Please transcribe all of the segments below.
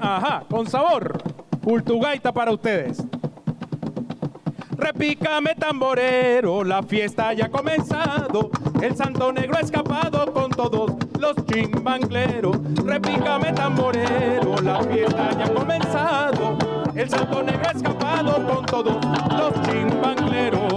Ajá, con sabor. Cultugaita para ustedes. Repícame tamborero, la fiesta ya ha comenzado. El santo negro ha escapado con todos los chimbangleros. Repícame tamborero, la fiesta ya ha comenzado. El santo negro ha escapado con todos los chimbangleros.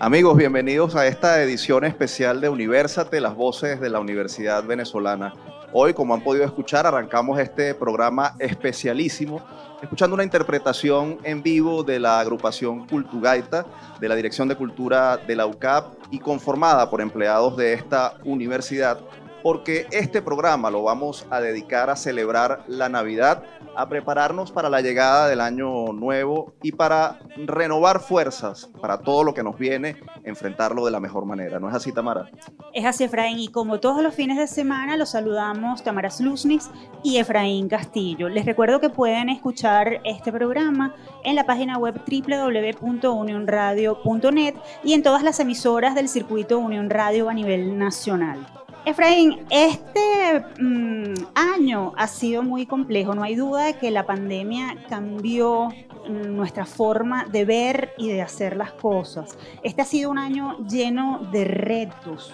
Amigos, bienvenidos a esta edición especial de Universate, las voces de la Universidad Venezolana. Hoy, como han podido escuchar, arrancamos este programa especialísimo, escuchando una interpretación en vivo de la agrupación Cultugaita, de la Dirección de Cultura de la UCAP y conformada por empleados de esta universidad, porque este programa lo vamos a dedicar a celebrar la Navidad, a prepararnos para la llegada del año nuevo y para renovar fuerzas para todo lo que nos viene, enfrentarlo de la mejor manera. ¿No es así, Tamara? Es así, Efraín, y como todos los fines de semana, los saludamos Tamara Slusnis y Efraín Castillo. Les recuerdo que pueden escuchar este programa en la página web www.unionradio.net y en todas las emisoras del circuito Unión Radio a nivel nacional. Efraín, este mm, año ha sido muy complejo. No hay duda de que la pandemia cambió mm, nuestra forma de ver y de hacer las cosas. Este ha sido un año lleno de retos.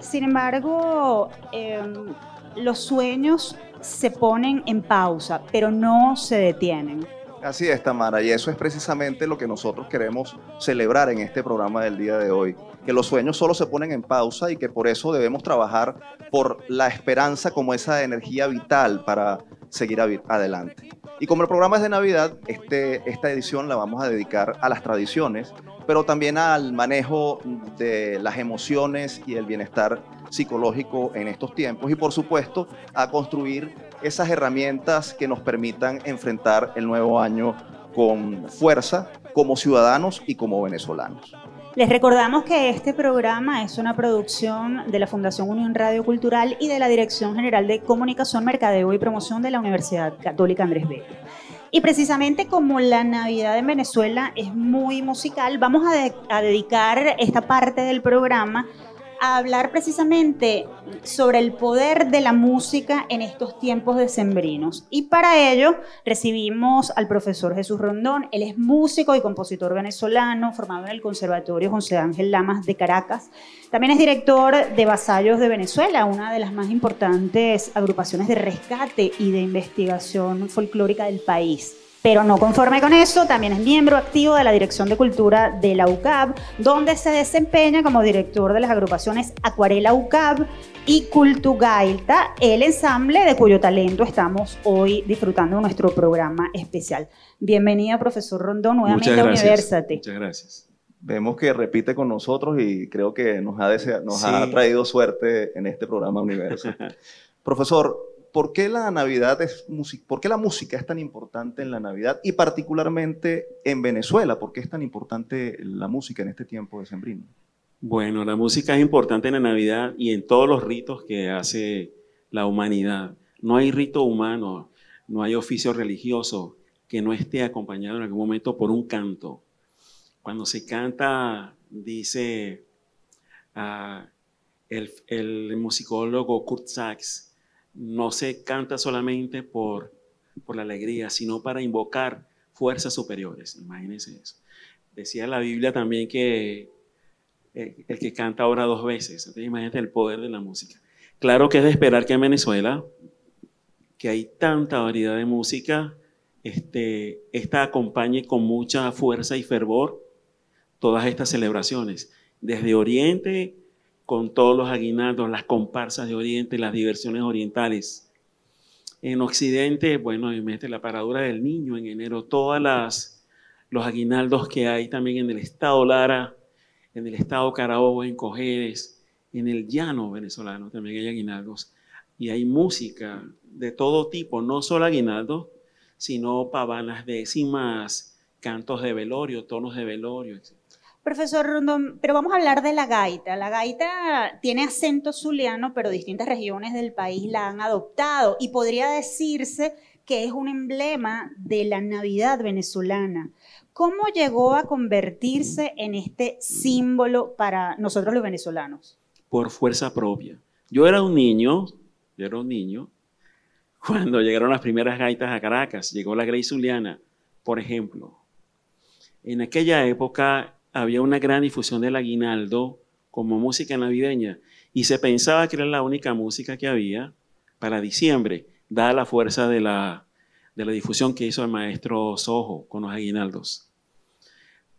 Sin embargo, em, los sueños se ponen en pausa, pero no se detienen. Así es, Tamara, y eso es precisamente lo que nosotros queremos celebrar en este programa del día de hoy, que los sueños solo se ponen en pausa y que por eso debemos trabajar por la esperanza como esa energía vital para seguir adelante. Y como el programa es de Navidad, este, esta edición la vamos a dedicar a las tradiciones, pero también al manejo de las emociones y el bienestar psicológico en estos tiempos y por supuesto a construir esas herramientas que nos permitan enfrentar el nuevo año con fuerza como ciudadanos y como venezolanos. Les recordamos que este programa es una producción de la Fundación Unión Radio Cultural y de la Dirección General de Comunicación, Mercadeo y Promoción de la Universidad Católica Andrés Bello. Y precisamente como la Navidad en Venezuela es muy musical, vamos a, a dedicar esta parte del programa a hablar precisamente sobre el poder de la música en estos tiempos decembrinos. Y para ello recibimos al profesor Jesús Rondón. Él es músico y compositor venezolano, formado en el Conservatorio José Ángel Lamas de Caracas. También es director de Vasallos de Venezuela, una de las más importantes agrupaciones de rescate y de investigación folclórica del país. Pero no conforme con eso, también es miembro activo de la Dirección de Cultura de la UCAB, donde se desempeña como director de las agrupaciones Acuarela UCAB y Cultugaita, el ensamble de cuyo talento estamos hoy disfrutando en nuestro programa especial. Bienvenido, profesor Rondón, nuevamente Muchas a. Universate. Muchas gracias. Vemos que repite con nosotros y creo que nos ha, desea- nos Sí. ha traído suerte en este programa Universo. Profesor, ¿por qué la Navidad es? ¿Por qué la música es tan importante en la Navidad y particularmente en Venezuela? ¿Por qué es tan importante la música en este tiempo de sembrino? Bueno, la música es importante en la Navidad y en todos los ritos que hace la humanidad. No hay rito humano, no hay oficio religioso que no esté acompañado en algún momento por un canto. Cuando se canta, dice ah, el, el musicólogo Kurt Sachs, no se canta solamente por, por la alegría, sino para invocar fuerzas superiores. Imagínense eso. Decía la Biblia también que eh, el que canta ora dos veces. Entonces, imagínate el poder de la música. Claro que es de esperar que en Venezuela, que hay tanta variedad de música, este, esta acompañe con mucha fuerza y fervor todas estas celebraciones. Desde Oriente, con todos los aguinaldos, las comparsas de Oriente, las diversiones orientales. En Occidente, bueno, mete la paradura del niño en enero, todas las los aguinaldos que hay también en el estado Lara, en el estado Carabobo, en Cojedes, en el llano venezolano también hay aguinaldos. Y hay música de todo tipo, no solo aguinaldos, sino pavanas décimas, cantos de velorio, tonos de velorio, etc. Profesor Rondón, pero vamos a hablar de la gaita. La gaita tiene acento zuliano, pero distintas regiones del país la han adoptado y podría decirse que es un emblema de la Navidad venezolana. ¿Cómo llegó a convertirse en este símbolo para nosotros los venezolanos? Por fuerza propia. Yo era un niño, yo era un niño, cuando llegaron las primeras gaitas a Caracas, llegó la Grey Zuliana, por ejemplo. En aquella época había una gran difusión del aguinaldo como música navideña y se pensaba que era la única música que había para diciembre, dada la fuerza de la, de la difusión que hizo el maestro Sojo con los aguinaldos.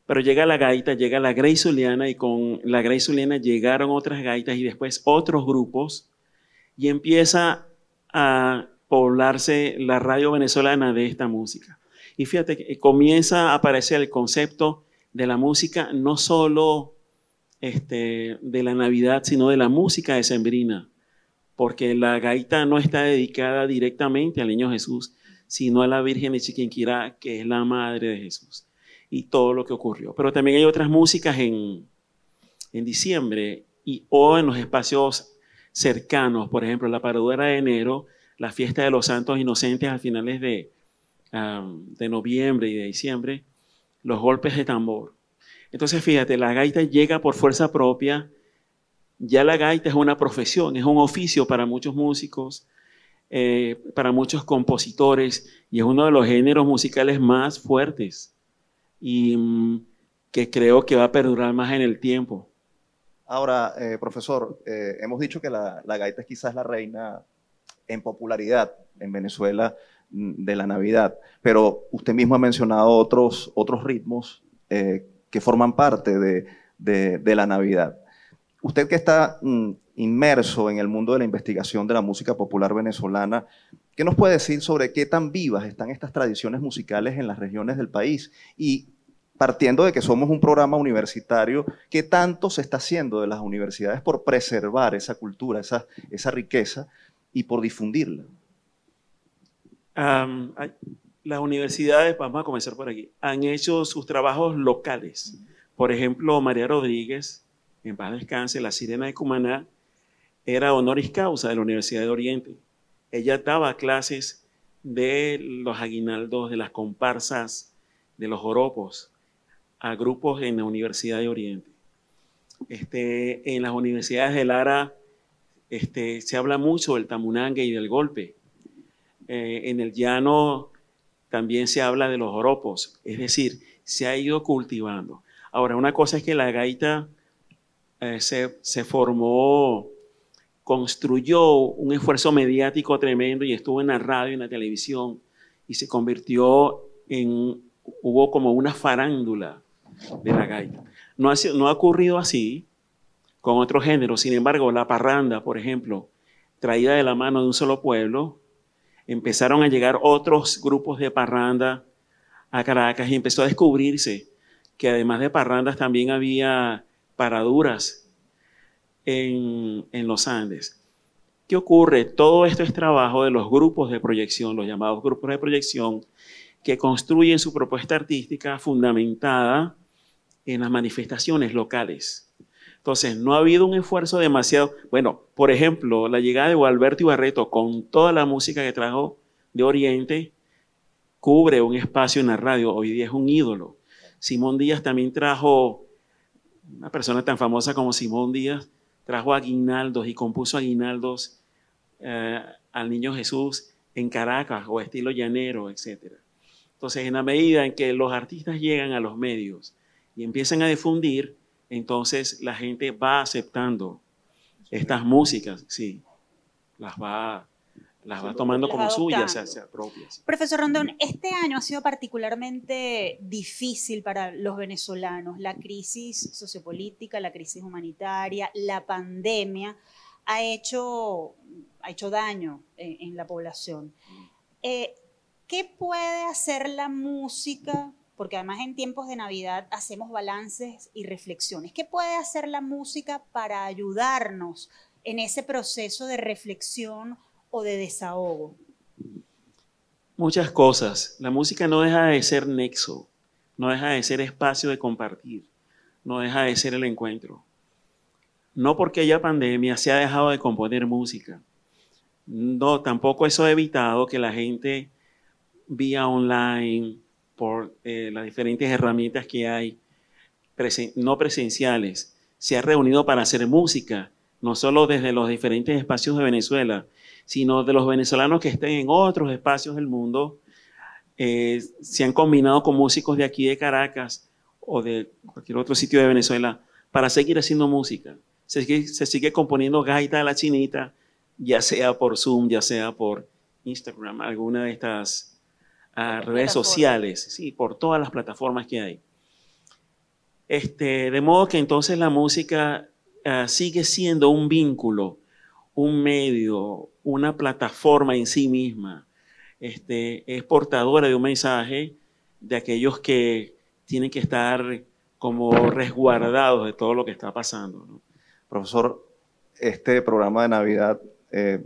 Pero llega la gaita, llega la Grey Zuliana y con la Grey Zuliana llegaron otras gaitas y después otros grupos y empieza a poblarse la radio venezolana de esta música. Y fíjate comienza a aparecer el concepto de la música no solo este, de la Navidad, sino de la música de Sembrina, porque la gaita no está dedicada directamente al niño Jesús, sino a la Virgen de Chiquinquirá, que es la madre de Jesús, y todo lo que ocurrió. Pero también hay otras músicas en, en diciembre y o en los espacios cercanos, por ejemplo, la paradura de enero, la fiesta de los santos inocentes a finales de, de noviembre y de diciembre, los golpes de tambor. Entonces, fíjate, la gaita llega por fuerza propia. Ya la gaita es una profesión, es un oficio para muchos músicos, eh, para muchos compositores, y es uno de los géneros musicales más fuertes y mm, que creo que va a perdurar más en el tiempo. Ahora, eh, profesor, eh, hemos dicho que la, gaita es quizás la reina en popularidad en Venezuela de la Navidad, pero usted mismo ha mencionado otros, otros ritmos eh, que forman parte de, de, la Navidad. Usted que está mm, inmerso en el mundo de la investigación de la música popular venezolana, ¿qué nos puede decir sobre qué tan vivas están estas tradiciones musicales en las regiones del país? Y partiendo de que somos un programa universitario, ¿qué tanto se está haciendo de las universidades por preservar esa cultura, esa, esa riqueza y por difundirla? Um, las universidades, vamos a comenzar por aquí, han hecho sus trabajos locales. Por ejemplo, María Rodríguez, en paz descanse, la sirena de Cumaná, era honoris causa de la Universidad de Oriente. Ella daba clases de los aguinaldos, de las comparsas, de los joropos a grupos en la Universidad de Oriente. Este, en las universidades de Lara este, se habla mucho del tamunangue y del golpe. Eh, en el llano también se habla de los oropos, es decir, se ha ido cultivando. Ahora, una cosa es que la gaita eh, se, se formó, construyó un esfuerzo mediático tremendo y estuvo en la radio, en la televisión, y se convirtió en, hubo como una farándula de la gaita. No ha, no ha ocurrido así con otros géneros. Sin embargo, la parranda, por ejemplo, traída de la mano de un solo pueblo, empezaron a llegar otros grupos de parranda a Caracas y empezó a descubrirse que además de parrandas también había paraduras en, en los Andes. ¿Qué ocurre? Todo esto es trabajo de los grupos de proyección, los llamados grupos de proyección, que construyen su propuesta artística fundamentada en las manifestaciones locales. Entonces, no ha habido un esfuerzo demasiado. Bueno, por ejemplo, la llegada de Gualberto Ibarreto con toda la música que trajo de Oriente cubre un espacio en la radio. Hoy día es un ídolo. Simón Díaz también trajo, una persona tan famosa como Simón Díaz, trajo aguinaldos y compuso aguinaldos eh, al niño Jesús en Caracas o estilo llanero, etc. Entonces, en la medida en que los artistas llegan a los medios, y empiezan a difundir, entonces la gente va aceptando estas músicas, sí, las va, las va tomando como suyas, sea, propias. Profesor Rondón, este año ha sido particularmente difícil para los venezolanos. La crisis sociopolítica, la crisis humanitaria, la pandemia ha hecho, ha hecho daño en, en la población. Eh, ¿Qué puede hacer la música porque además en tiempos de Navidad hacemos balances y reflexiones. ¿Qué puede hacer la música para ayudarnos en ese proceso de reflexión o de desahogo? Muchas cosas. La música no deja de ser nexo, no deja de ser espacio de compartir, no deja de ser el encuentro. No porque haya pandemia se ha dejado de componer música. No, tampoco eso ha evitado que la gente vía online, por eh, las diferentes herramientas que hay, no presenciales, se ha reunido para hacer música, no solo desde los diferentes espacios de Venezuela, sino de los venezolanos que estén en otros espacios del mundo, eh, se han combinado con músicos de aquí de Caracas o de cualquier otro sitio de Venezuela para seguir haciendo música. Se sigue, se sigue componiendo gaita de la chinita, ya sea por Zoom, ya sea por Instagram, alguna de estas ah, redes sociales, sí, por todas las plataformas que hay. Este, de modo que entonces la música ah, sigue siendo un vínculo, un medio, una plataforma en sí misma. Este, es portadora de un mensaje de aquellos que tienen que estar como resguardados de todo lo que está pasando. Profesor, este programa de Navidad eh,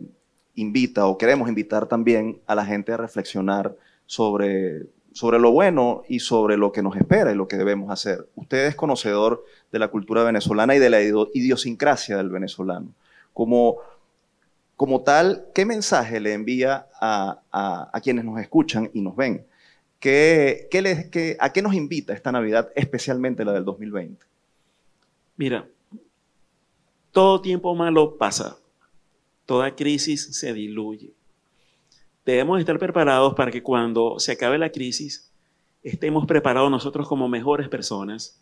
invita o queremos invitar también a la gente a reflexionar sobre, sobre lo bueno y sobre lo que nos espera y lo que debemos hacer. Usted es conocedor de la cultura venezolana y de la idiosincrasia del venezolano. Como, como tal, ¿qué mensaje le envía a, a, quienes nos escuchan y nos ven? ¿Qué, qué les, qué, ¿A qué nos invita esta Navidad, especialmente la del 2020? Mira, todo tiempo malo pasa toda crisis se diluye. Debemos estar preparados para que cuando se acabe la crisis estemos preparados nosotros como mejores personas,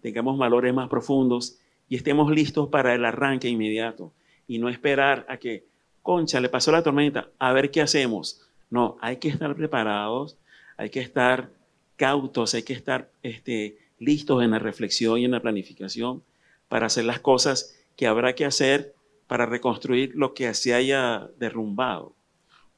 tengamos valores más profundos y estemos listos para el arranque inmediato y no esperar a que, concha, le pasó la tormenta, a ver qué hacemos. No, hay que estar preparados, hay que estar cautos, hay que estar este, listos en la reflexión y en la planificación para hacer las cosas que habrá que hacer para reconstruir lo que se haya derrumbado.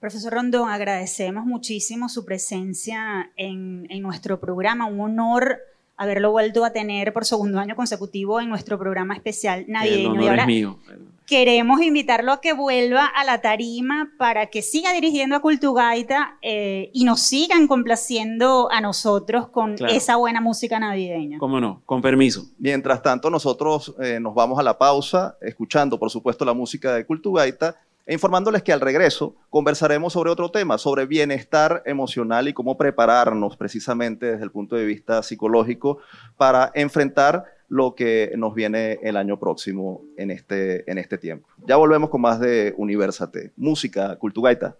Profesor Rondón, agradecemos muchísimo su presencia en, en nuestro programa. Un honor haberlo vuelto a tener por segundo año consecutivo en nuestro programa especial navideño. y ahora mío. queremos invitarlo a que vuelva a la tarima para que siga dirigiendo a Cultugaita eh, y nos sigan complaciendo a nosotros con esa buena música navideña. Cómo no, con permiso. Mientras tanto, nosotros eh, nos vamos a la pausa, escuchando, por supuesto, la música de Cultugaita e informándoles que al regreso conversaremos sobre otro tema, sobre bienestar emocional y cómo prepararnos precisamente desde el punto de vista psicológico para enfrentar lo que nos viene el año próximo en este, en este tiempo. Ya volvemos con más de Universate. Música, Cultugaita.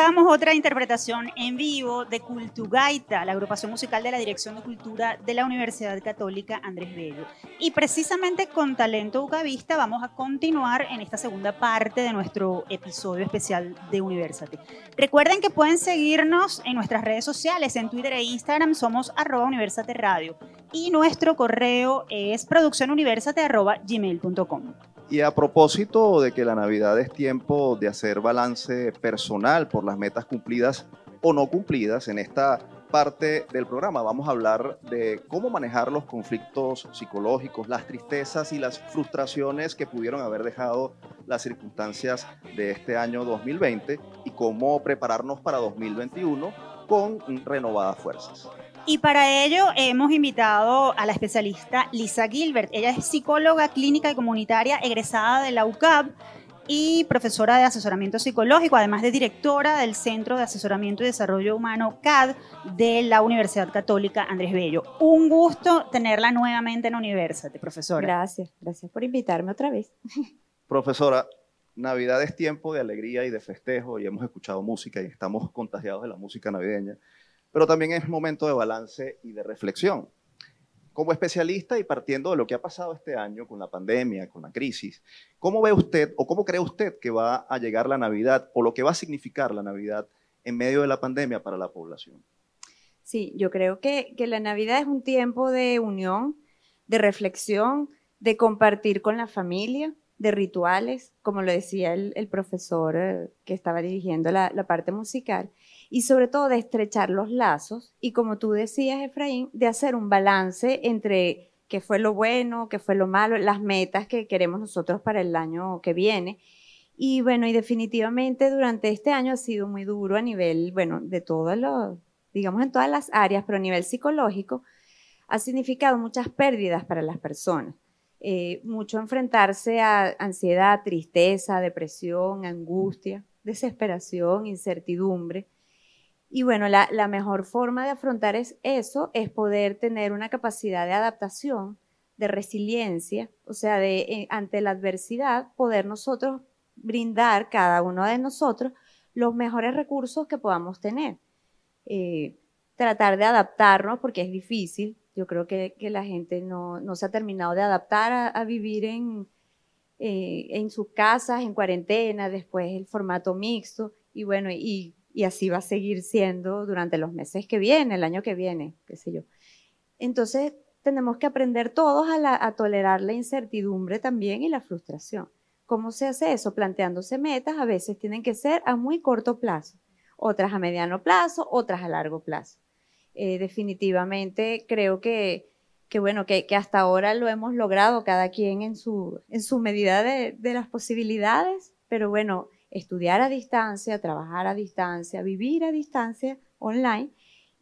Escuchábamos otra interpretación en vivo de Cultugaita, la agrupación musical de la Dirección de Cultura de la Universidad Católica Andrés Bello. Y precisamente con Talento Ucavista vamos a continuar en esta segunda parte de nuestro episodio especial de University. Recuerden que pueden seguirnos en nuestras redes sociales, en Twitter e Instagram somos arroba Universate Radio y nuestro correo es produccionuniversate.gmail.com. Y a propósito de que la Navidad es tiempo de hacer balance personal por las metas cumplidas o no cumplidas, en esta parte del programa vamos a hablar de cómo manejar los conflictos psicológicos, las tristezas y las frustraciones que pudieron haber dejado las circunstancias de este año 2020 y cómo prepararnos para 2021 con renovadas fuerzas. Y para ello hemos invitado a la especialista Lisa Gilbert. Ella es psicóloga clínica y comunitaria egresada de la UCAP y profesora de asesoramiento psicológico, además de directora del Centro de Asesoramiento y Desarrollo Humano CAD de la Universidad Católica Andrés Bello. Un gusto tenerla nuevamente en Universidad, profesora. Gracias, gracias por invitarme otra vez. Profesora, Navidad es tiempo de alegría y de festejo y hemos escuchado música y estamos contagiados de la música navideña. Pero también es momento de balance y de reflexión. Como especialista y partiendo de lo que ha pasado este año con la pandemia, con la crisis, ¿cómo ve usted o cómo cree usted que va a llegar la Navidad o lo que va a significar la Navidad en medio de la pandemia para la población? Sí, yo creo que, que la Navidad es un tiempo de unión, de reflexión, de compartir con la familia, de rituales, como lo decía el, profesor eh, que estaba dirigiendo la, parte musical, y sobre todo de estrechar los lazos y como tú decías, Efraín, de hacer un balance entre qué fue lo bueno, qué fue lo malo, las metas que queremos nosotros para el año que viene. Y bueno, y definitivamente durante este año ha sido muy duro a nivel, bueno, de todos los, digamos en todas las áreas, pero a nivel psicológico, ha significado muchas pérdidas para las personas eh, mucho enfrentarse a ansiedad, tristeza, depresión, angustia, desesperación, incertidumbre. Y bueno, la, mejor forma de afrontar es eso es poder tener una capacidad de adaptación, de resiliencia, o sea, de eh, ante la adversidad poder nosotros brindar cada uno de nosotros los mejores recursos que podamos tener. Eh, tratar de adaptarnos porque es difícil, yo creo que, la gente no, no, se ha terminado de adaptar a, a vivir en, eh, en sus casas, en cuarentena, después el formato mixto, y bueno, y, y, así va a seguir siendo durante los meses que vienen, el año que viene, qué sé yo. Entonces, tenemos que aprender todos a, tolerar la incertidumbre también y la frustración. ¿Cómo se hace eso? Planteándose metas, a veces tienen que ser a muy corto plazo, otras a mediano plazo, otras a largo plazo eh, definitivamente creo que, que bueno, que, que, hasta ahora lo hemos logrado cada quien en su, en su medida de, de las posibilidades, pero bueno, estudiar a distancia, trabajar a distancia, vivir a distancia online.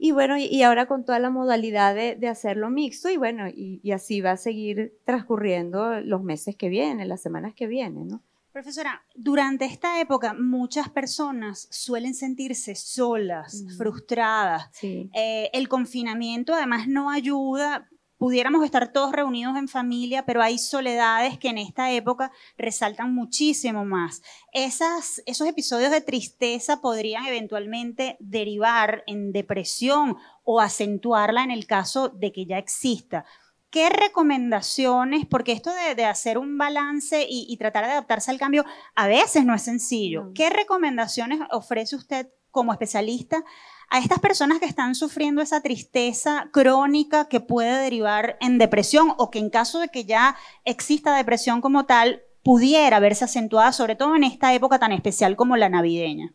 Y bueno, y, ahora con toda la modalidad de, de hacerlo mixto, y bueno, y, y, así va a seguir transcurriendo los meses que vienen, las semanas que vienen, ¿no? Profesora, durante esta época muchas personas suelen sentirse solas, mm. frustradas. Sí. Eh, el confinamiento además no ayuda. Pudiéramos estar todos reunidos en familia, pero hay soledades que en esta época resaltan muchísimo más. Esas, esos episodios de tristeza podrían eventualmente derivar en depresión o acentuarla en el caso de que ya exista. ¿Qué recomendaciones? Porque esto de, de hacer un balance y, y, tratar de adaptarse al cambio a veces no es sencillo. ¿Qué recomendaciones ofrece usted como especialista a estas personas que están sufriendo esa tristeza crónica que puede derivar en depresión o que en caso de que ya exista depresión como tal, pudiera verse acentuada, sobre todo en esta época tan especial como la navideña?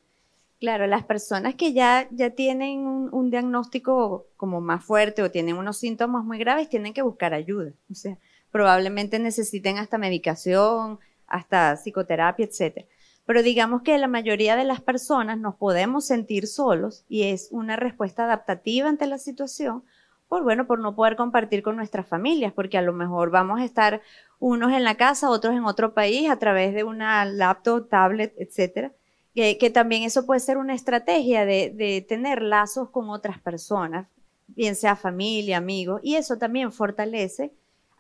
Claro, las personas que ya, ya tienen un, diagnóstico como más fuerte o tienen unos síntomas muy graves tienen que buscar ayuda. O sea, probablemente necesiten hasta medicación, hasta psicoterapia, etc. Pero digamos que la mayoría de las personas nos podemos sentir solos y es una respuesta adaptativa ante la situación por, bueno, por no poder compartir con nuestras familias, porque a lo mejor vamos a estar unos en la casa, otros en otro país a través de una laptop, tablet, etcétera que, también eso puede ser una estrategia de, de, tener lazos con otras personas, bien sea familia, amigos, y eso también fortalece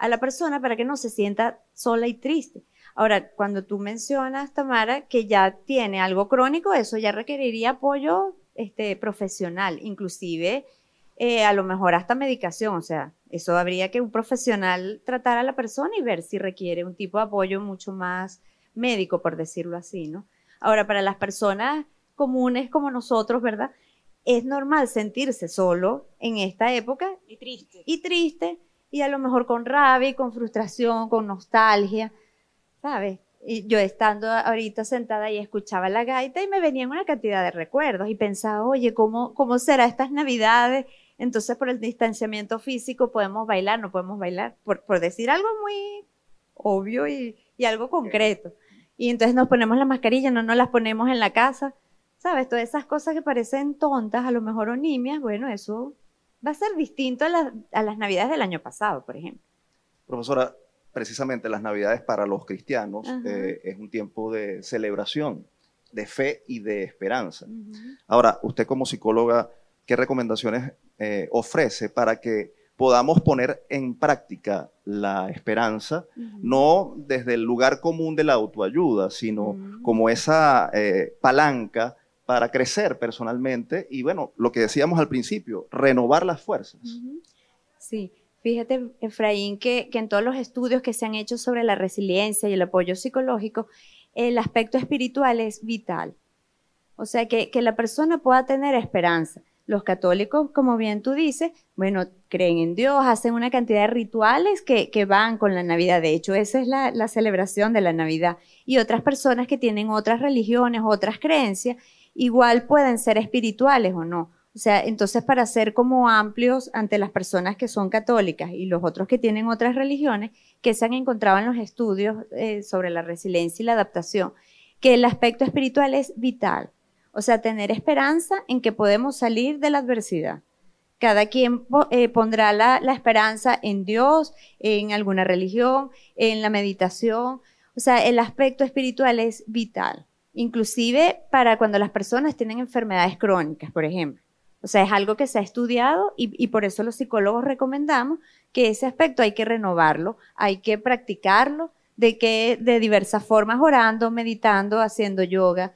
a la persona para que no se sienta sola y triste. Ahora, cuando tú mencionas, Tamara, que ya tiene algo crónico, eso ya requeriría apoyo este, profesional, inclusive eh, a lo mejor hasta medicación, o sea, eso habría que un profesional tratar a la persona y ver si requiere un tipo de apoyo mucho más médico, por decirlo así, ¿no? Ahora, para las personas comunes como nosotros, ¿verdad? Es normal sentirse solo en esta época. Y triste. Y triste, y a lo mejor con rabia, y con frustración, con nostalgia, ¿sabes? Y yo estando ahorita sentada y escuchaba la gaita y me venían una cantidad de recuerdos y pensaba, oye, ¿cómo, cómo será estas navidades? Entonces, por el distanciamiento físico podemos bailar, no podemos bailar, por, por decir algo muy obvio y, y algo concreto y entonces nos ponemos la mascarilla, no nos las ponemos en la casa, ¿sabes? Todas esas cosas que parecen tontas, a lo mejor o nimias, bueno, eso va a ser distinto a, la, a las navidades del año pasado, por ejemplo. Profesora, precisamente las navidades para los cristianos eh, es un tiempo de celebración, de fe y de esperanza. Ahora, usted como psicóloga, ¿qué recomendaciones eh, ofrece para que podamos poner en práctica la esperanza, uh -huh. no desde el lugar común de la autoayuda, sino uh -huh. como esa eh, palanca para crecer personalmente y bueno, lo que decíamos al principio, renovar las fuerzas. Sí, fíjate, Efraín, que, que en todos los estudios que se han hecho sobre la resiliencia y el apoyo psicológico, el aspecto espiritual es vital. O sea, que, que la persona pueda tener esperanza. Los católicos, como bien tú dices, bueno, creen en Dios, hacen una cantidad de rituales que, que van con la Navidad. De hecho, esa es la, la celebración de la Navidad. Y otras personas que tienen otras religiones, otras creencias, igual pueden ser espirituales o no. O sea, entonces para ser como amplios ante las personas que son católicas y los otros que tienen otras religiones, que se han encontrado en los estudios eh, sobre la resiliencia y la adaptación, que el aspecto espiritual es vital. O sea, tener esperanza en que podemos salir de la adversidad. Cada quien eh, pondrá la, la esperanza en Dios, en alguna religión, en la meditación. O sea, el aspecto espiritual es vital inclusive para cuando las personas tienen enfermedades crónicas, por ejemplo. O sea, es algo que se ha estudiado y, por eso los psicólogos recomendamos que ese aspecto hay que renovarlo, hay que practicarlo, de que de diversas formas, orando, meditando, haciendo yoga,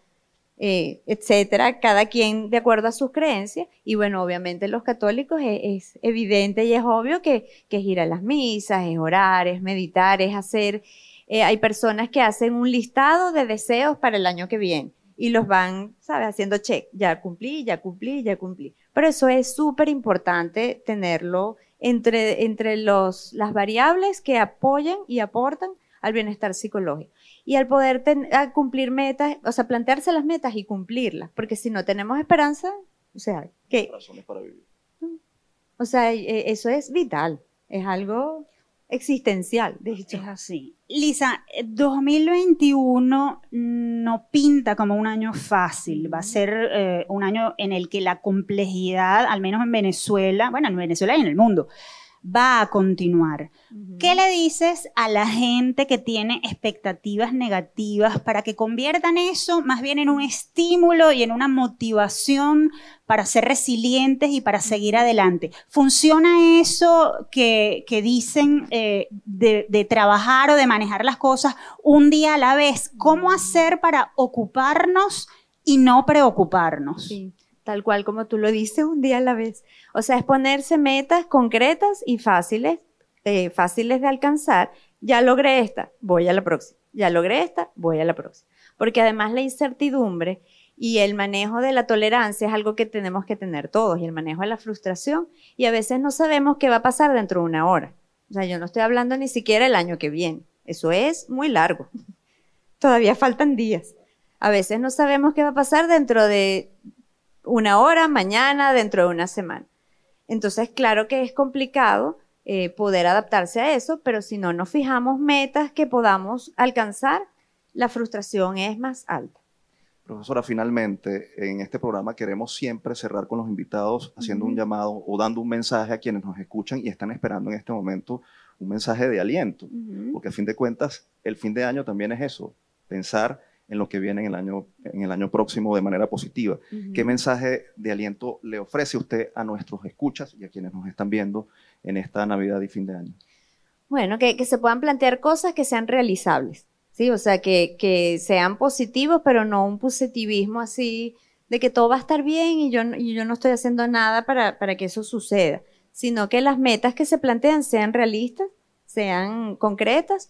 eh, etcétera, cada quien de acuerdo a sus creencias. Y bueno, obviamente los católicos es, es evidente y es obvio que, que es ir a las misas, es orar, es meditar, es hacer eh, hay personas que hacen un listado de deseos para el año que viene y los van, ¿sabes? Haciendo check, ya cumplí, ya cumplí, ya cumplí. Pero eso es súper importante tenerlo entre, entre los, las variables que apoyan y aportan al bienestar psicológico. Y al poder cumplir metas, o sea, plantearse las metas y cumplirlas, porque si no tenemos esperanza, o sea, ¿qué? Para vivir. O sea, e, eso es vital, es algo existencial, de hecho. Es así. Lisa, 2021 no pinta como un año fácil, va a ser eh, un año en el que la complejidad, al menos en Venezuela, bueno, en Venezuela y en el mundo, va a continuar. ¿Qué le dices a la gente que tiene expectativas negativas para que conviertan eso más bien en un estímulo y en una motivación para ser resilientes y para seguir adelante? ¿Funciona eso que, dicen eh, de, trabajar o de manejar las cosas un día a la vez? ¿Cómo hacer para ocuparnos y no preocuparnos? Sí tal cual como tú lo dices, un día a la vez. O sea, es ponerse metas concretas y fáciles, eh, fáciles de alcanzar. Ya logré esta, voy a la próxima. Ya logré esta, voy a la próxima. Porque además la incertidumbre y el manejo de la tolerancia es algo que tenemos que tener todos y el manejo de la frustración y a veces no sabemos qué va a pasar dentro de una hora. O sea, yo no estoy hablando ni siquiera el año que viene. Eso es muy largo. Todavía faltan días. A veces no sabemos qué va a pasar dentro de una hora, mañana, dentro de una semana. Entonces, claro que es complicado eh, poder adaptarse a eso, pero si no nos fijamos metas que podamos alcanzar, la frustración es más alta. Profesora, finalmente, en este programa queremos siempre cerrar con los invitados haciendo un llamado o dando un mensaje a quienes nos escuchan y están esperando en este momento un mensaje de aliento, porque a fin de cuentas, el fin de año también es eso, pensar en lo que viene en el año, en el año próximo de manera positiva. ¿Qué mensaje de aliento le ofrece usted a nuestros escuchas y a quienes nos están viendo en esta Navidad y fin de año? Bueno, que, que se puedan plantear cosas que sean realizables, ¿sí? O sea, que, que, sean positivos, pero no un positivismo así de que todo va a estar bien y yo, y yo no estoy haciendo nada para, para que eso suceda, sino que las metas que se plantean sean realistas, sean concretas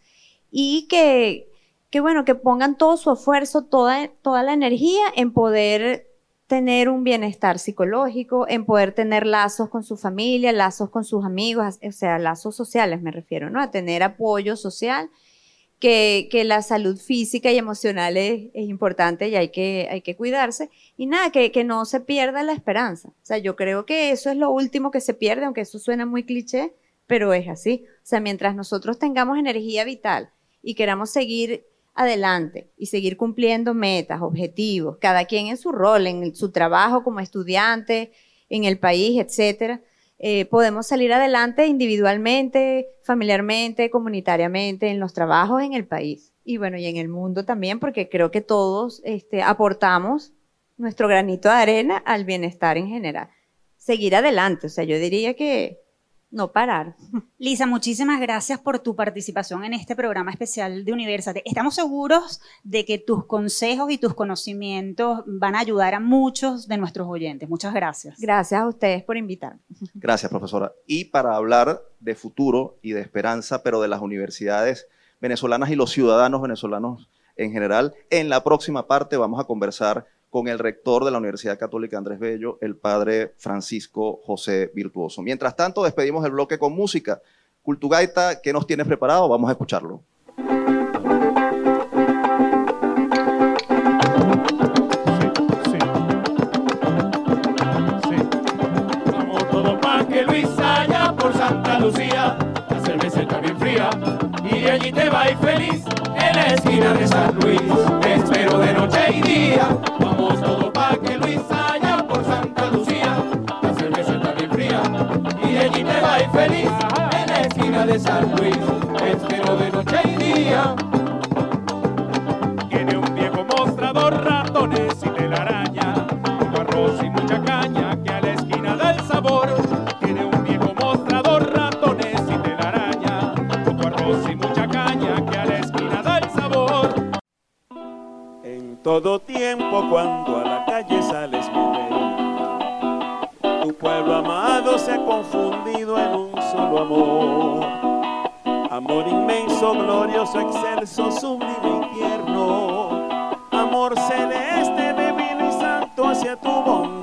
y que, que bueno, que pongan todo su esfuerzo, toda, toda la energía en poder tener un bienestar psicológico, en poder tener lazos con su familia, lazos con sus amigos, o sea, lazos sociales me refiero, ¿no? A tener apoyo social, que, que la salud física y emocional es, importante y hay que, hay que cuidarse. Y nada, que, que no se pierda la esperanza. O sea, yo creo que eso es lo último que se pierde, aunque eso suena muy cliché, pero es así. O sea, mientras nosotros tengamos energía vital y queramos seguir adelante y seguir cumpliendo metas, objetivos, cada quien en su rol, en su trabajo como estudiante, en el país, etcétera, eh, podemos salir adelante individualmente, familiarmente, comunitariamente, en los trabajos en el país y bueno, y en el mundo también, porque creo que todos este, aportamos nuestro granito de arena al bienestar en general. Seguir adelante, o sea, yo diría que, no parar. Lisa, muchísimas gracias por tu participación en este programa especial de Universate. Estamos seguros de que tus consejos y tus conocimientos van a ayudar a muchos de nuestros oyentes. Muchas gracias. Gracias a ustedes por invitarme. Gracias, profesora. Y para hablar de futuro y de esperanza, pero de las universidades venezolanas y los ciudadanos venezolanos en general, en la próxima parte vamos a conversar con el rector de la Universidad Católica Andrés Bello, el padre Francisco José Virtuoso. Mientras tanto, despedimos el bloque con música. Cultugaita, ¿qué nos tienes preparado? Vamos a escucharlo. Y allí te va feliz en la esquina de San Luis. Espero de noche y día. Vamos todos pa' que Luis allá por Santa Lucía, la cerveza está bien fría y allí te va feliz en la esquina de San Luis. Espero de noche y día. Todo tiempo cuando a la calle sales mi reina, tu pueblo amado se ha confundido en un solo amor. Amor inmenso, glorioso, excelso, sublime y tierno. Amor celeste, divino y santo hacia tu bondad.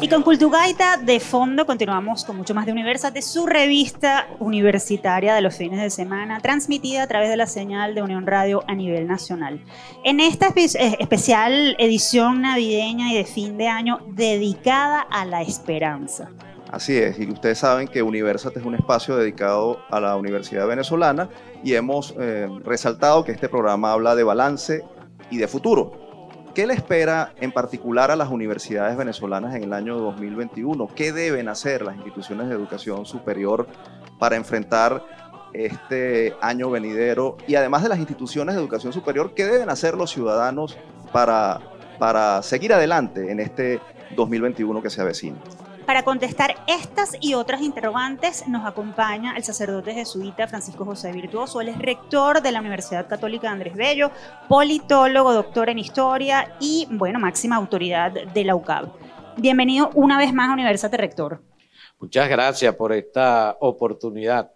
Y con Cultugaita de fondo continuamos con mucho más de Universate, su revista universitaria de los fines de semana, transmitida a través de la señal de Unión Radio a nivel nacional. En esta eh, especial edición navideña y de fin de año dedicada a la esperanza. Así es, y ustedes saben que Universate es un espacio dedicado a la Universidad Venezolana y hemos eh, resaltado que este programa habla de balance y de futuro. ¿Qué le espera en particular a las universidades venezolanas en el año 2021? ¿Qué deben hacer las instituciones de educación superior para enfrentar este año venidero? Y además de las instituciones de educación superior, ¿qué deben hacer los ciudadanos para, para seguir adelante en este 2021 que se avecina? Para contestar estas y otras interrogantes nos acompaña el sacerdote jesuita Francisco José Virtuoso. Él es rector de la Universidad Católica Andrés Bello, politólogo, doctor en historia y, bueno, máxima autoridad de la UCAB. Bienvenido una vez más a Universate Rector. Muchas gracias por esta oportunidad.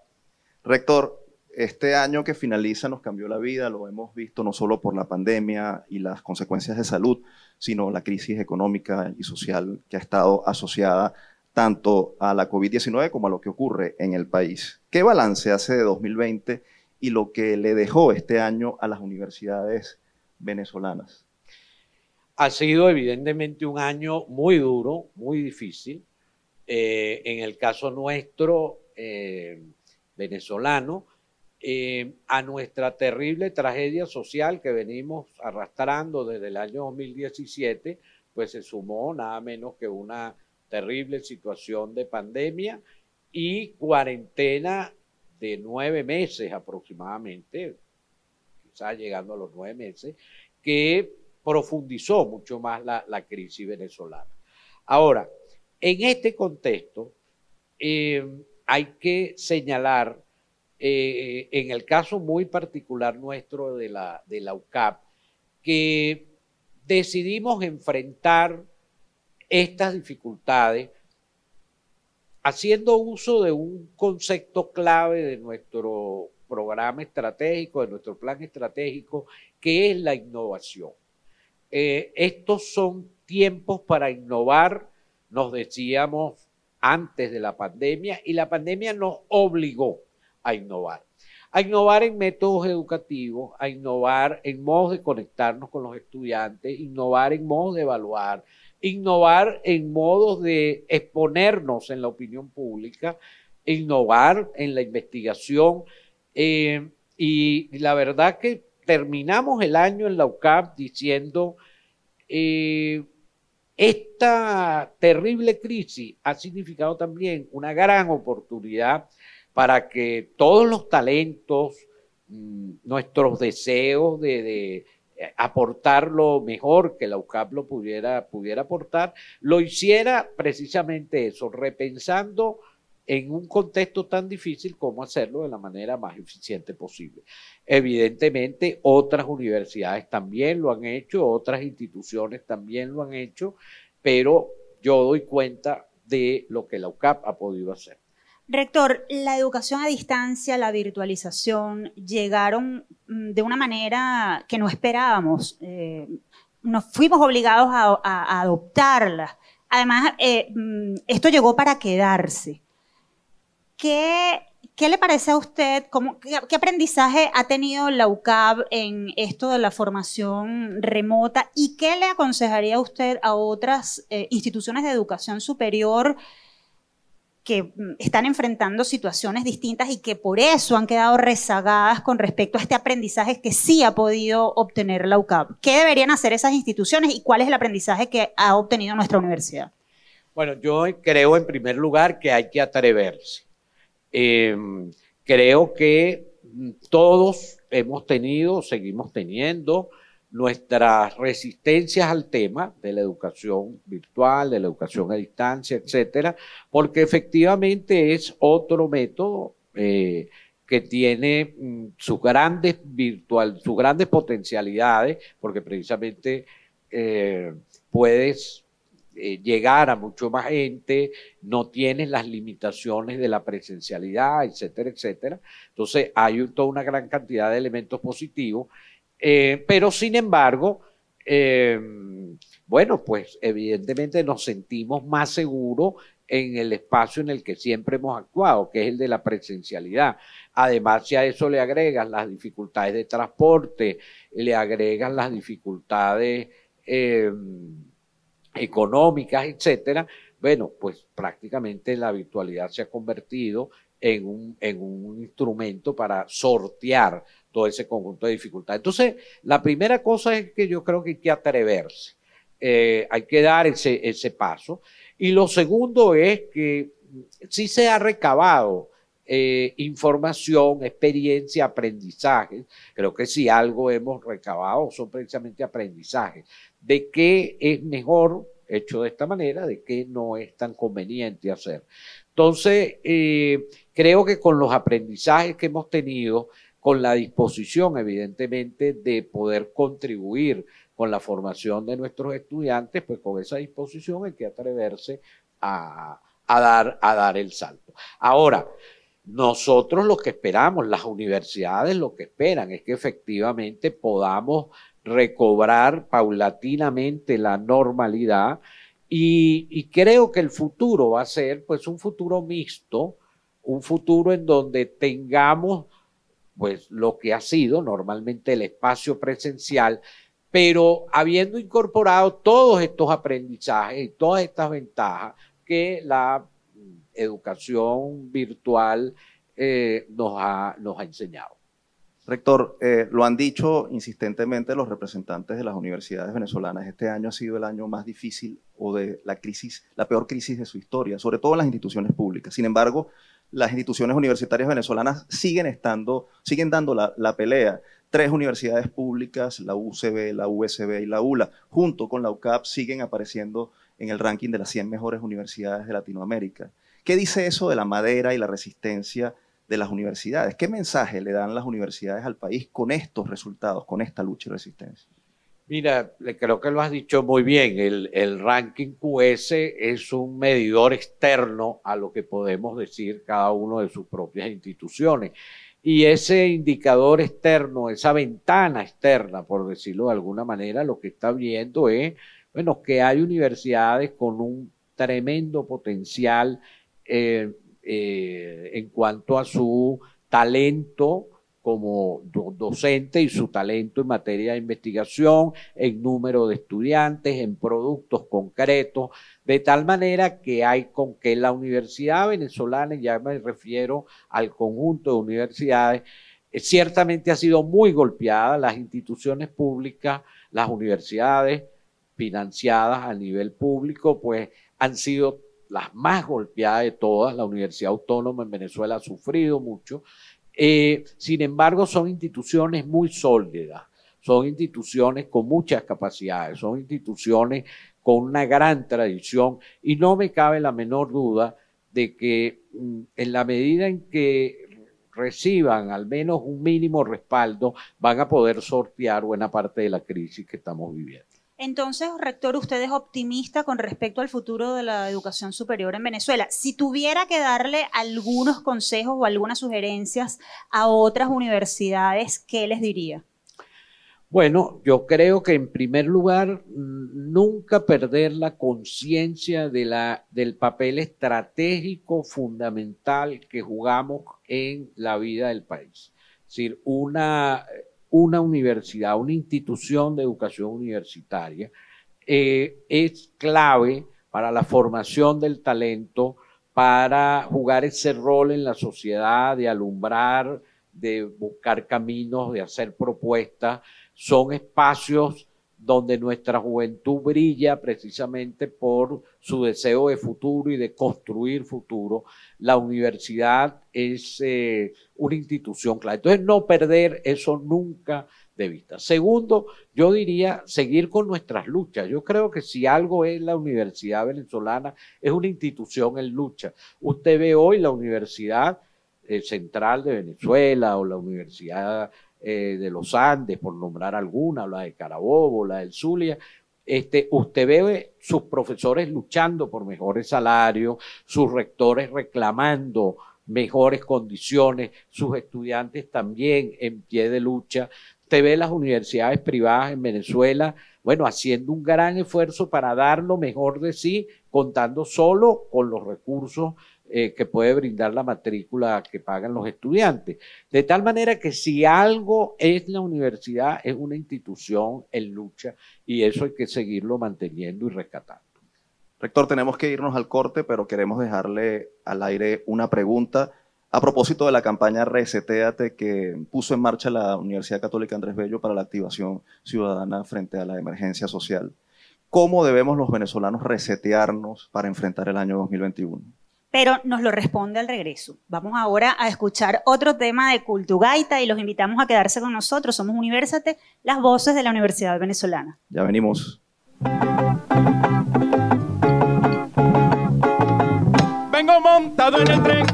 Rector, este año que finaliza nos cambió la vida, lo hemos visto no solo por la pandemia y las consecuencias de salud, sino la crisis económica y social que ha estado asociada tanto a la COVID-19 como a lo que ocurre en el país. ¿Qué balance hace de 2020 y lo que le dejó este año a las universidades venezolanas? Ha sido evidentemente un año muy duro, muy difícil. Eh, en el caso nuestro, eh, venezolano, eh, a nuestra terrible tragedia social que venimos arrastrando desde el año 2017, pues se sumó nada menos que una terrible situación de pandemia y cuarentena de nueve meses aproximadamente, quizás llegando a los nueve meses, que profundizó mucho más la, la crisis venezolana. Ahora, en este contexto, eh, hay que señalar, eh, en el caso muy particular nuestro de la, UCAP, que decidimos enfrentar estas dificultades haciendo uso de un concepto clave de nuestro programa estratégico, de nuestro plan estratégico, que es la innovación. Eh, estos son tiempos para innovar nos decíamos antes de la pandemia y la pandemia nos obligó a innovar. A innovar en métodos educativos, a innovar en modos de conectarnos con los estudiantes, innovar en modos de evaluar, innovar en modos de exponernos en la opinión pública, innovar en la investigación. Eh, y la verdad que terminamos el año en la UCAP diciendo, eh, esta terrible crisis ha significado también una gran oportunidad para que todos los talentos, mm, nuestros deseos de, eh, aportar lo mejor que la UCAP lo pudiera, pudiera aportar, lo hiciera precisamente eso, repensando en un contexto tan difícil como hacerlo de la manera más eficiente posible. Evidentemente, otras universidades también lo han hecho, otras instituciones también lo han hecho, pero yo doy cuenta de lo que la UCAP ha podido hacer. Rector, la educación a distancia, la virtualización, llegaron mm, de una manera que no esperábamos. Eh, nos fuimos obligados a, adoptarla. Además, eh, mm, esto llegó para quedarse. ¿Qué, le parece a usted? qué, aprendizaje ha tenido la UCAB en esto de la formación remota? ¿Y qué le aconsejaría a usted a otras eh, instituciones de educación superior que mm, están enfrentando situaciones distintas y que por eso han quedado rezagadas con respecto a este aprendizaje que sí ha podido obtener la UCAB? ¿Qué deberían hacer esas instituciones y cuál es el aprendizaje que ha obtenido nuestra universidad? Bueno, yo creo en primer lugar que hay que atreverse Em, creo que todos hemos tenido, seguimos teniendo nuestras resistencias al tema de la educación virtual, de la educación a distancia, etcétera, porque efectivamente es otro método eh, que tiene mm, sus grandes virtual, sus grandes potencialidades, porque precisamente eh, puedes eh, llegar a mucho más gente, no tienes las limitaciones de la presencialidad, etcétera, etcétera. Entonces hay toda una gran cantidad de elementos positivos, eh, pero sin embargo, eh, bueno, pues evidentemente nos sentimos más seguros en el espacio en el que siempre hemos actuado, que es el de la presencialidad. Además, si a eso le agregas las dificultades de transporte, le agregas las dificultades económicas, etcétera, bueno, pues prácticamente la virtualidad se ha convertido en un, en un instrumento para sortear todo ese conjunto de dificultades. Entonces, la primera cosa es que yo creo que hay que atreverse, eh, hay que dar ese, ese paso. Y lo segundo es que sí se ha recabado eh, información, experiencia, aprendizaje. Creo que si algo hemos recabado son precisamente aprendizajes de qué es mejor hecho de esta manera, de qué no es tan conveniente hacer. Entonces, eh, creo que con los aprendizajes que hemos tenido, con la disposición, evidentemente, de poder contribuir con la formación de nuestros estudiantes, pues con esa disposición hay que atreverse a, dar, a dar el salto. Ahora, nosotros lo que esperamos, las universidades lo que esperan es que efectivamente podamos recobrar paulatinamente la normalidad y, creo que el futuro va a ser pues un futuro mixto, un futuro en donde tengamos pues lo que ha sido normalmente el espacio presencial, pero habiendo incorporado todos estos aprendizajes y todas estas ventajas que la educación virtual eh, nos, ha, nos ha enseñado. Rector, eh, lo han dicho insistentemente los representantes de las universidades venezolanas. Este año ha sido el año más difícil o de la crisis, la peor crisis de su historia, sobre todo en las instituciones públicas. Sin embargo, las instituciones universitarias venezolanas siguen estando, siguen dando la, la pelea. Tres universidades públicas, la UCB, la USB y la ULA, junto con la UCAP, siguen apareciendo en el ranking de las 100 mejores universidades de Latinoamérica. ¿Qué dice eso de la madera y la resistencia de las universidades. ¿Qué mensaje le dan las universidades al país con estos resultados, con esta lucha y resistencia? Mira, creo que lo has dicho muy bien. El, ranking QS es un medidor externo a lo que podemos decir cada uno de sus propias instituciones. Y ese indicador externo, esa ventana externa, por decirlo de alguna manera, lo que está viendo es, bueno, que hay universidades con un tremendo potencial eh, eh, en cuanto a su talento como docente y su talento en materia de investigación, en número de estudiantes, en productos concretos, de tal manera que hay con que la universidad venezolana, ya me refiero al conjunto de universidades, eh, ciertamente ha sido muy golpeada, las instituciones públicas, las universidades financiadas a nivel público, pues han sido las más golpeadas de todas. La Universidad Autónoma en Venezuela ha sufrido mucho. Eh, sin embargo, son instituciones muy sólidas, son instituciones con muchas capacidades, son instituciones con una gran tradición y no me cabe la menor duda de que mm, en la medida en que reciban al menos un mínimo respaldo, van a poder sortear buena parte de la crisis que estamos viviendo. Entonces, rector, usted es optimista con respecto al futuro de la educación superior en Venezuela. Si tuviera que darle algunos consejos o algunas sugerencias a otras universidades, ¿qué les diría? Bueno, yo creo que en primer lugar, nunca perder la conciencia del papel estratégico fundamental que jugamos en la vida del país. Es decir, una, una universidad, una institución de educación universitaria eh, es clave para la formación del talento, para jugar ese rol en la sociedad, de alumbrar, de buscar caminos, de hacer propuestas. Son espacios donde nuestra juventud brilla precisamente por su deseo de futuro y de construir futuro. La universidad es eh, una institución clara. Entonces, no perder eso nunca de vista. Segundo, yo diría seguir con nuestras luchas. Yo creo que si algo es la universidad venezolana, es una institución en lucha. Usted ve hoy la Universidad eh, Central de Venezuela o la Universidad eh, de los Andes, por nombrar alguna, la de Carabobo, la del Zulia, este, usted ve sus profesores luchando por mejores salarios, sus rectores reclamando mejores condiciones, sus estudiantes también en pie de lucha. Usted ve las universidades privadas en Venezuela, bueno, haciendo un gran esfuerzo para dar lo mejor de sí, contando solo con los recursos eh, que puede brindar la matrícula que pagan los estudiantes. De tal manera que si algo es la universidad, es una institución en lucha y eso hay que seguirlo manteniendo y rescatando. Rector, tenemos que irnos al corte, pero queremos dejarle al aire una pregunta a propósito de la campaña Reseteate que puso en marcha la Universidad Católica Andrés Bello para la activación ciudadana frente a la emergencia social. ¿Cómo debemos los venezolanos resetearnos para enfrentar el año 2021? Pero nos lo responde al regreso. Vamos ahora a escuchar otro tema de Cultugaita y los invitamos a quedarse con nosotros. Somos Universate, las voces de la Universidad Venezolana. Ya venimos. Vengo montado en el tren,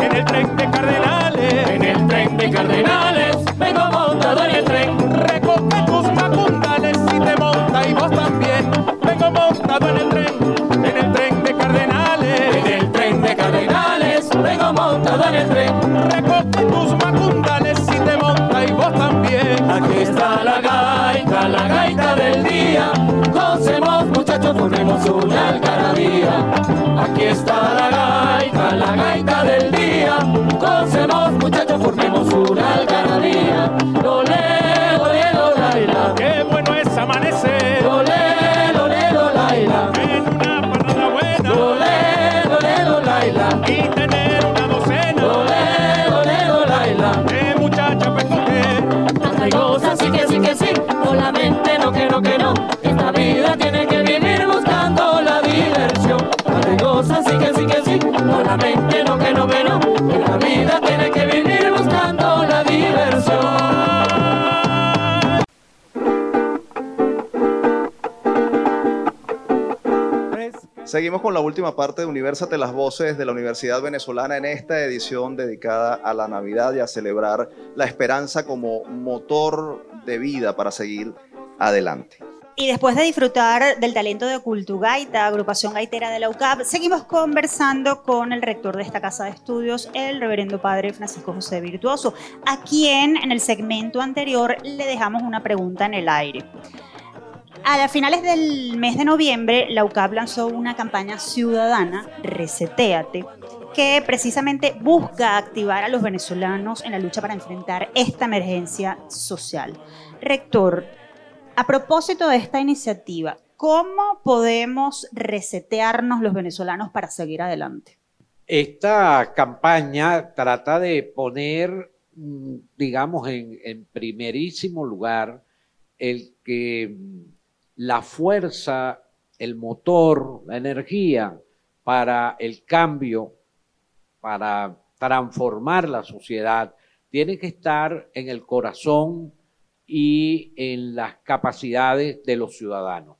en el tren de Cardenales. En el tren de Cardenales, vengo montado en el tren. Vengo montado en el tren. Recoge tus macundales y te monta y vos también. Aquí está la gaita, la gaita del día. Gocemos muchachos, ponemos una algarabía. Aquí está la gaita, la gaita del día. Gocemos muchachos, formemos Seguimos con la última parte de Universate, las voces de la Universidad Venezolana en esta edición dedicada a la Navidad y a celebrar la esperanza como motor de vida para seguir adelante. Y después de disfrutar del talento de Cultugaita, agrupación gaitera de la UCAP, seguimos conversando con el rector de esta casa de estudios, el reverendo padre Francisco José Virtuoso, a quien en el segmento anterior le dejamos una pregunta en el aire. A finales del mes de noviembre, la UCAP lanzó una campaña ciudadana, Reseteate, que precisamente busca activar a los venezolanos en la lucha para enfrentar esta emergencia social. Rector, a propósito de esta iniciativa, ¿cómo podemos resetearnos los venezolanos para seguir adelante? Esta campaña trata de poner, mm, digamos, en, primerísimo lugar el que mm, la fuerza, el motor, la energía para el cambio, para transformar la sociedad, tiene que estar en el corazón y en las capacidades de los ciudadanos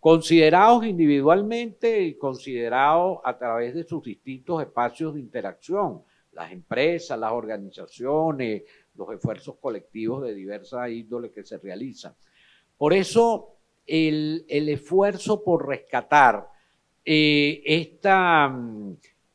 considerados individualmente y considerados a través de sus distintos espacios de interacción, las empresas, las organizaciones, los esfuerzos colectivos de diversa índole que se realizan. Por eso, el, esfuerzo por rescatar eh, esta,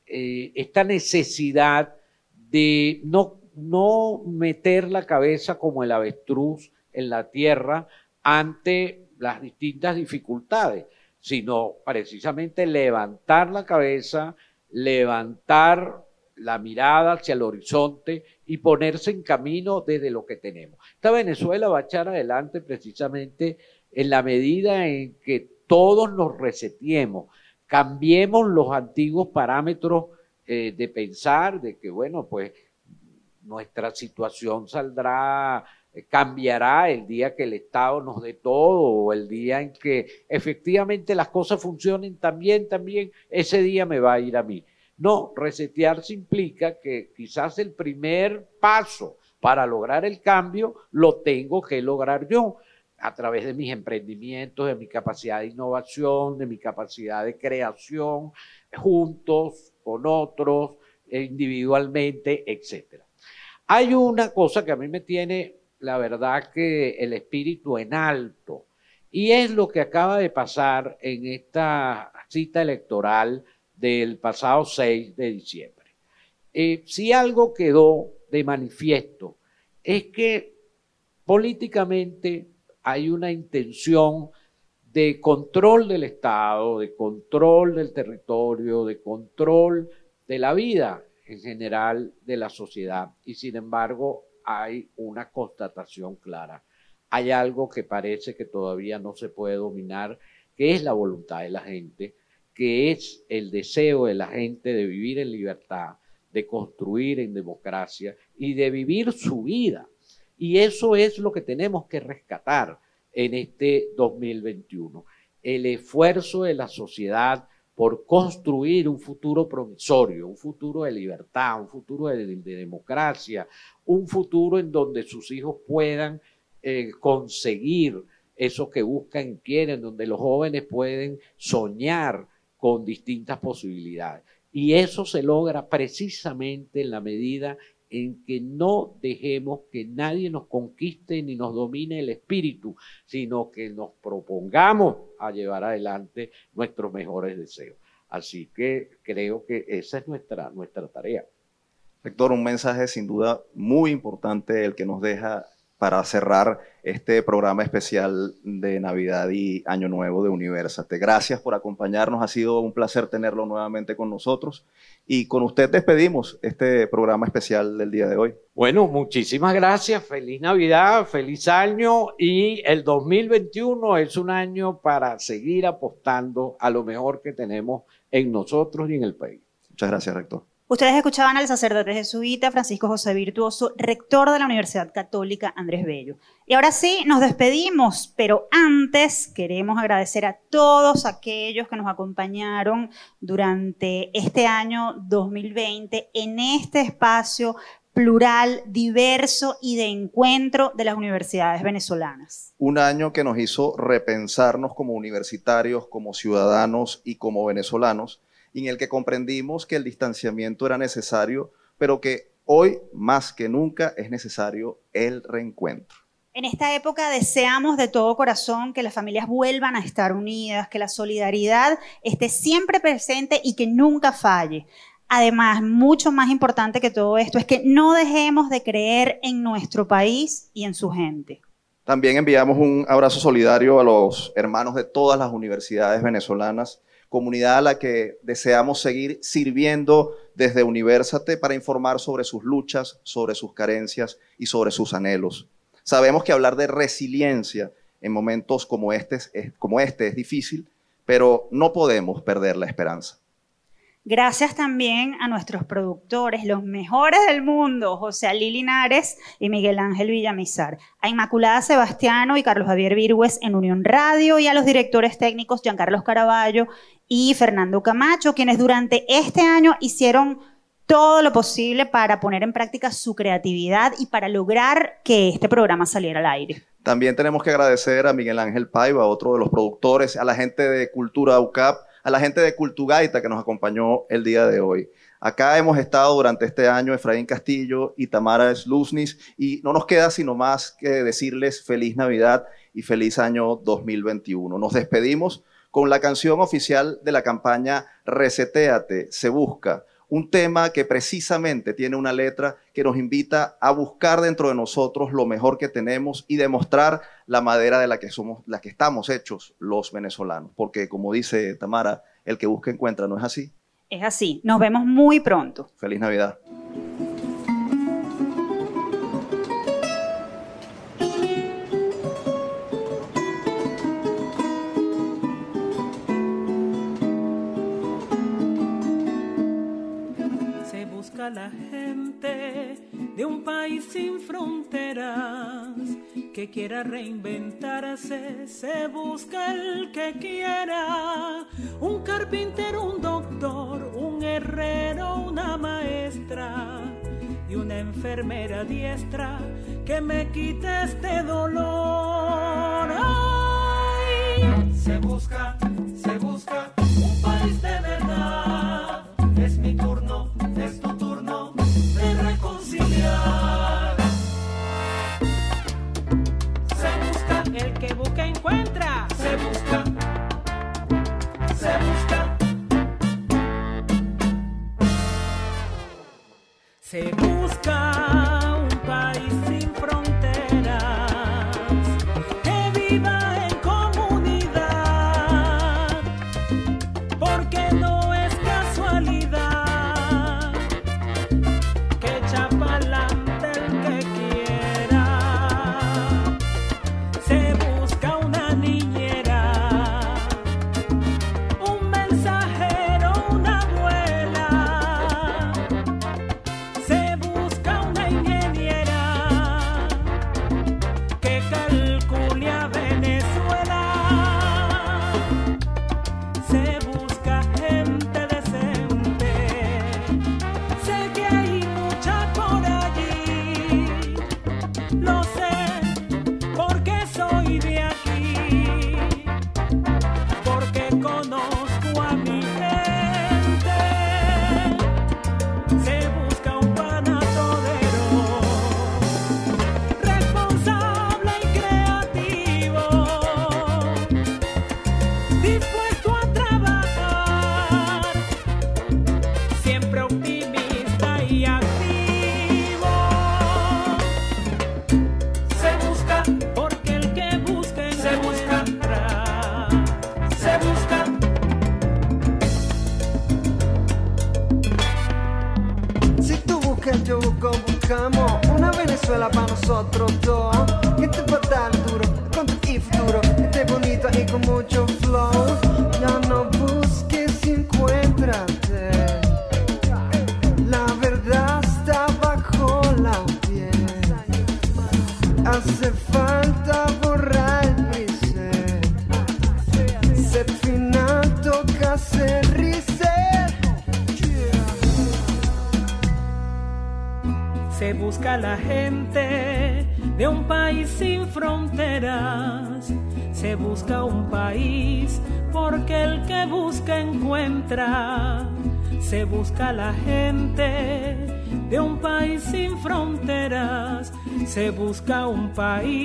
eh, esta necesidad de no, no meter la cabeza como el avestruz en la tierra ante las distintas dificultades, sino precisamente levantar la cabeza, levantar la mirada hacia el horizonte y ponerse en camino desde lo que tenemos. Esta Venezuela va a echar adelante precisamente en la medida en que todos nos resetiemos, cambiemos los antiguos parámetros eh, de pensar, de que, bueno, pues nuestra situación saldrá cambiará el día que el Estado nos dé todo o el día en que efectivamente las cosas funcionen también, también, ese día me va a ir a mí. No, resetearse implica que quizás el primer paso para lograr el cambio lo tengo que lograr yo a través de mis emprendimientos, de mi capacidad de innovación, de mi capacidad de creación, juntos, con otros, individualmente, etc. Hay una cosa que a mí me tiene la verdad que el espíritu en alto. Y es lo que acaba de pasar en esta cita electoral del pasado 6 de diciembre. Eh, si algo quedó de manifiesto es que políticamente hay una intención de control del Estado, de control del territorio, de control de la vida en general de la sociedad. Y sin embargo, hay una constatación clara. Hay algo que parece que todavía no se puede dominar, que es la voluntad de la gente, que es el deseo de la gente de vivir en libertad, de construir en democracia y de vivir su vida. Y eso es lo que tenemos que rescatar en este 2021. El esfuerzo de la sociedad por construir un futuro promisorio, un futuro de libertad, un futuro de, democracia, un futuro en donde sus hijos puedan eh, conseguir eso que buscan y quieren, donde los jóvenes pueden soñar con distintas posibilidades. Y eso se logra precisamente en la medida en que no dejemos que nadie nos conquiste ni nos domine el espíritu, sino que nos propongamos a llevar adelante nuestros mejores deseos. Así que creo que esa es nuestra, nuestra tarea. Rector, un mensaje sin duda muy importante el que nos deja para cerrar este programa especial de Navidad y Año Nuevo de Universate. Gracias por acompañarnos, ha sido un placer tenerlo nuevamente con nosotros y con usted despedimos este programa especial del día de hoy. Bueno, muchísimas gracias, feliz Navidad, feliz año y el 2021 es un año para seguir apostando a lo mejor que tenemos en nosotros y en el país. Muchas gracias, rector. Ustedes escuchaban al sacerdote jesuita Francisco José Virtuoso, rector de la Universidad Católica Andrés Bello. Y ahora sí, nos despedimos, pero antes queremos agradecer a todos aquellos que nos acompañaron durante este año 2020 en este espacio plural, diverso y de encuentro de las universidades venezolanas. Un año que nos hizo repensarnos como universitarios, como ciudadanos y como venezolanos en el que comprendimos que el distanciamiento era necesario, pero que hoy más que nunca es necesario el reencuentro. En esta época deseamos de todo corazón que las familias vuelvan a estar unidas, que la solidaridad esté siempre presente y que nunca falle. Además, mucho más importante que todo esto es que no dejemos de creer en nuestro país y en su gente. También enviamos un abrazo solidario a los hermanos de todas las universidades venezolanas, comunidad a la que deseamos seguir sirviendo desde Universate para informar sobre sus luchas, sobre sus carencias y sobre sus anhelos. Sabemos que hablar de resiliencia en momentos como este, es, como este es difícil, pero no podemos perder la esperanza. Gracias también a nuestros productores, los mejores del mundo, José Ali Linares y Miguel Ángel Villamizar, a Inmaculada Sebastiano y Carlos Javier Virgües en Unión Radio y a los directores técnicos Giancarlos Caraballo y Fernando Camacho, quienes durante este año hicieron todo lo posible para poner en práctica su creatividad y para lograr que este programa saliera al aire. También tenemos que agradecer a Miguel Ángel Paiva, otro de los productores, a la gente de Cultura UCAP, a la gente de Cultugaita que nos acompañó el día de hoy. Acá hemos estado durante este año Efraín Castillo y Tamara Sluznis y no nos queda sino más que decirles feliz Navidad y feliz año 2021. Nos despedimos con la canción oficial de la campaña Reseteate, se busca, un tema que precisamente tiene una letra que nos invita a buscar dentro de nosotros lo mejor que tenemos y demostrar la madera de la que somos, la que estamos hechos los venezolanos. Porque como dice Tamara, el que busca encuentra, ¿no es así? Es así. Nos vemos muy pronto. Feliz Navidad. La gente de un país sin fronteras que quiera reinventarse, se busca el que quiera, un carpintero, un doctor, un herrero, una maestra y una enfermera diestra que me quite este dolor. se busca, se busca un país de verdad, busca la gente de un país sin fronteras, se busca un país,